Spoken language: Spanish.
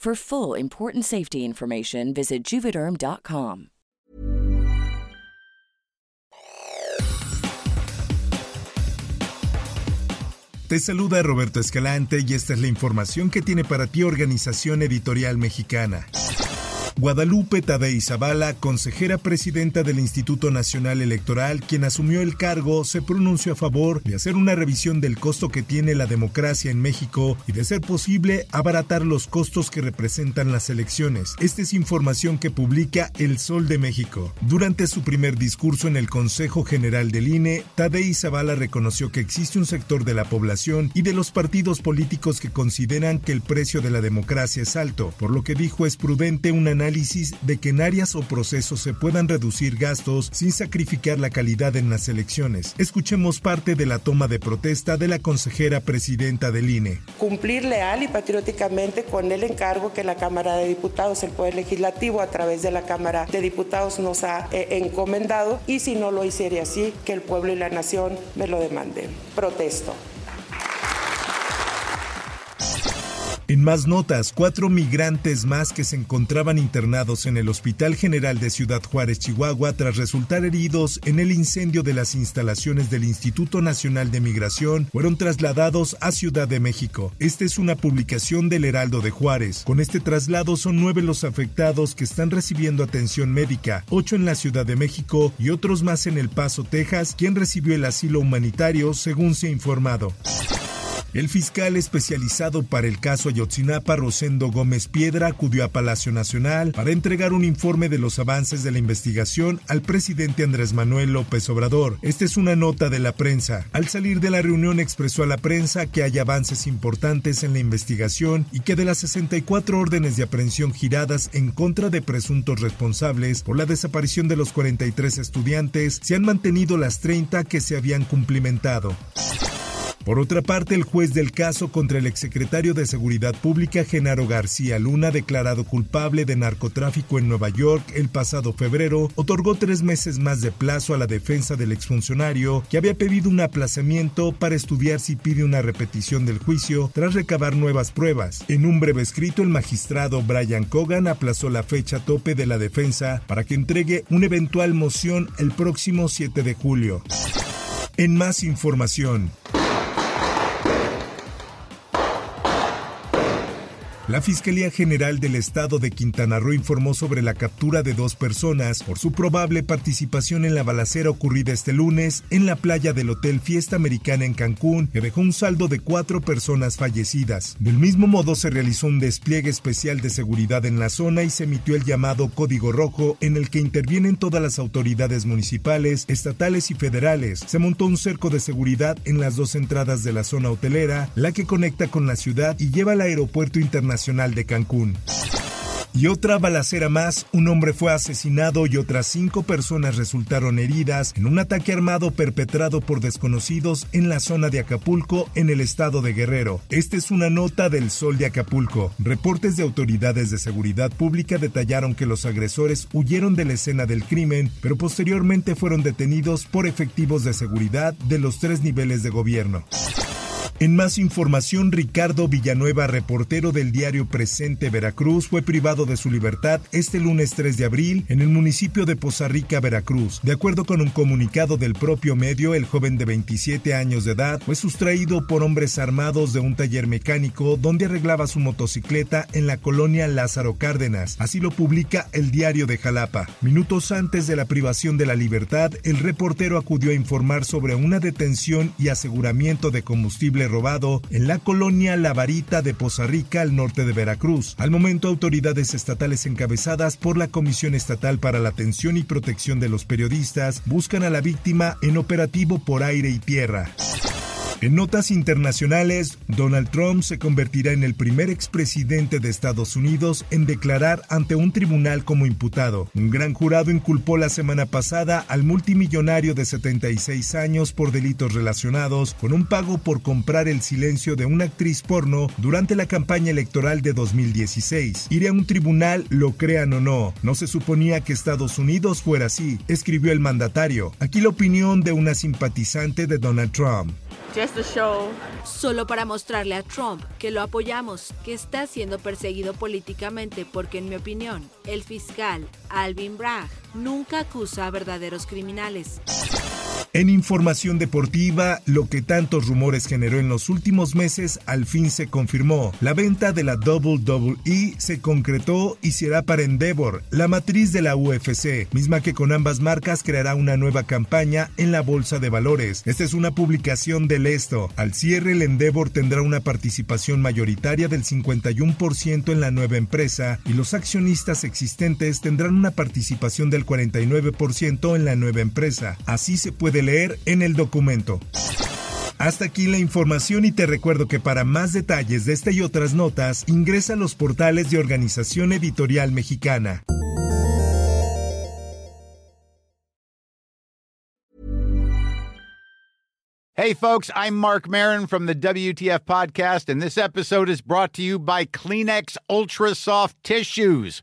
For full important safety information, visit juvederm.com. Te saluda Roberto Escalante y esta es la información que tiene para ti Organización Editorial Mexicana. Guadalupe Tadei Zavala, consejera presidenta del Instituto Nacional Electoral, quien asumió el cargo, se pronunció a favor de hacer una revisión del costo que tiene la democracia en México y de ser posible abaratar los costos que representan las elecciones. Esta es información que publica El Sol de México. Durante su primer discurso en el Consejo General del INE, Tadei Zavala reconoció que existe un sector de la población y de los partidos políticos que consideran que el precio de la democracia es alto, por lo que dijo es prudente un análisis de que en áreas o procesos se puedan reducir gastos sin sacrificar la calidad en las elecciones. Escuchemos parte de la toma de protesta de la consejera presidenta del INE. Cumplir leal y patrióticamente con el encargo que la Cámara de Diputados, el Poder Legislativo, a través de la Cámara de Diputados nos ha eh, encomendado y si no lo hiciera así, que el pueblo y la nación me lo demanden. Protesto. En más notas, cuatro migrantes más que se encontraban internados en el Hospital General de Ciudad Juárez, Chihuahua, tras resultar heridos en el incendio de las instalaciones del Instituto Nacional de Migración, fueron trasladados a Ciudad de México. Esta es una publicación del Heraldo de Juárez. Con este traslado son nueve los afectados que están recibiendo atención médica, ocho en la Ciudad de México y otros más en El Paso, Texas, quien recibió el asilo humanitario, según se ha informado. El fiscal especializado para el caso Ayotzinapa, Rosendo Gómez Piedra, acudió a Palacio Nacional para entregar un informe de los avances de la investigación al presidente Andrés Manuel López Obrador. Esta es una nota de la prensa. Al salir de la reunión expresó a la prensa que hay avances importantes en la investigación y que de las 64 órdenes de aprehensión giradas en contra de presuntos responsables por la desaparición de los 43 estudiantes, se han mantenido las 30 que se habían cumplimentado. Por otra parte, el juez del caso contra el exsecretario de Seguridad Pública, Genaro García Luna, declarado culpable de narcotráfico en Nueva York el pasado febrero, otorgó tres meses más de plazo a la defensa del exfuncionario, que había pedido un aplazamiento para estudiar si pide una repetición del juicio tras recabar nuevas pruebas. En un breve escrito, el magistrado Brian Cogan aplazó la fecha tope de la defensa para que entregue una eventual moción el próximo 7 de julio. En más información, La Fiscalía General del Estado de Quintana Roo informó sobre la captura de dos personas por su probable participación en la balacera ocurrida este lunes en la playa del Hotel Fiesta Americana en Cancún, que dejó un saldo de cuatro personas fallecidas. Del mismo modo, se realizó un despliegue especial de seguridad en la zona y se emitió el llamado Código Rojo, en el que intervienen todas las autoridades municipales, estatales y federales. Se montó un cerco de seguridad en las dos entradas de la zona hotelera, la que conecta con la ciudad y lleva al aeropuerto internacional de Cancún. Y otra balacera más, un hombre fue asesinado y otras cinco personas resultaron heridas en un ataque armado perpetrado por desconocidos en la zona de Acapulco, en el estado de Guerrero. Esta es una nota del Sol de Acapulco. Reportes de autoridades de seguridad pública detallaron que los agresores huyeron de la escena del crimen, pero posteriormente fueron detenidos por efectivos de seguridad de los tres niveles de gobierno. En más información, Ricardo Villanueva, reportero del diario Presente Veracruz, fue privado de su libertad este lunes 3 de abril en el municipio de Poza Rica, Veracruz. De acuerdo con un comunicado del propio medio, el joven de 27 años de edad fue sustraído por hombres armados de un taller mecánico donde arreglaba su motocicleta en la colonia Lázaro Cárdenas. Así lo publica el diario de Jalapa. Minutos antes de la privación de la libertad, el reportero acudió a informar sobre una detención y aseguramiento de combustible robado en la colonia La Varita de Poza Rica, al norte de Veracruz. Al momento, autoridades estatales encabezadas por la Comisión Estatal para la Atención y Protección de los Periodistas buscan a la víctima en operativo por aire y tierra. En notas internacionales, Donald Trump se convertirá en el primer expresidente de Estados Unidos en declarar ante un tribunal como imputado. Un gran jurado inculpó la semana pasada al multimillonario de 76 años por delitos relacionados con un pago por comprar el silencio de una actriz porno durante la campaña electoral de 2016. Iré a un tribunal, lo crean o no. No se suponía que Estados Unidos fuera así, escribió el mandatario. Aquí la opinión de una simpatizante de Donald Trump. Solo para mostrarle a Trump que lo apoyamos, que está siendo perseguido políticamente porque en mi opinión, el fiscal Alvin Bragg nunca acusa a verdaderos criminales. En información deportiva, lo que tantos rumores generó en los últimos meses al fin se confirmó. La venta de la WWE se concretó y será para Endeavor, la matriz de la UFC, misma que con ambas marcas creará una nueva campaña en la bolsa de valores. Esta es una publicación del esto. Al cierre, el Endeavor tendrá una participación mayoritaria del 51% en la nueva empresa y los accionistas existentes tendrán una participación del 49% en la nueva empresa. Así se puede leer en el documento. Hasta aquí la información y te recuerdo que para más detalles de esta y otras notas ingresa a los portales de Organización Editorial Mexicana. Hey folks, I'm Mark Marin from the WTF podcast and this episode is brought to you by Kleenex Ultra Soft Tissues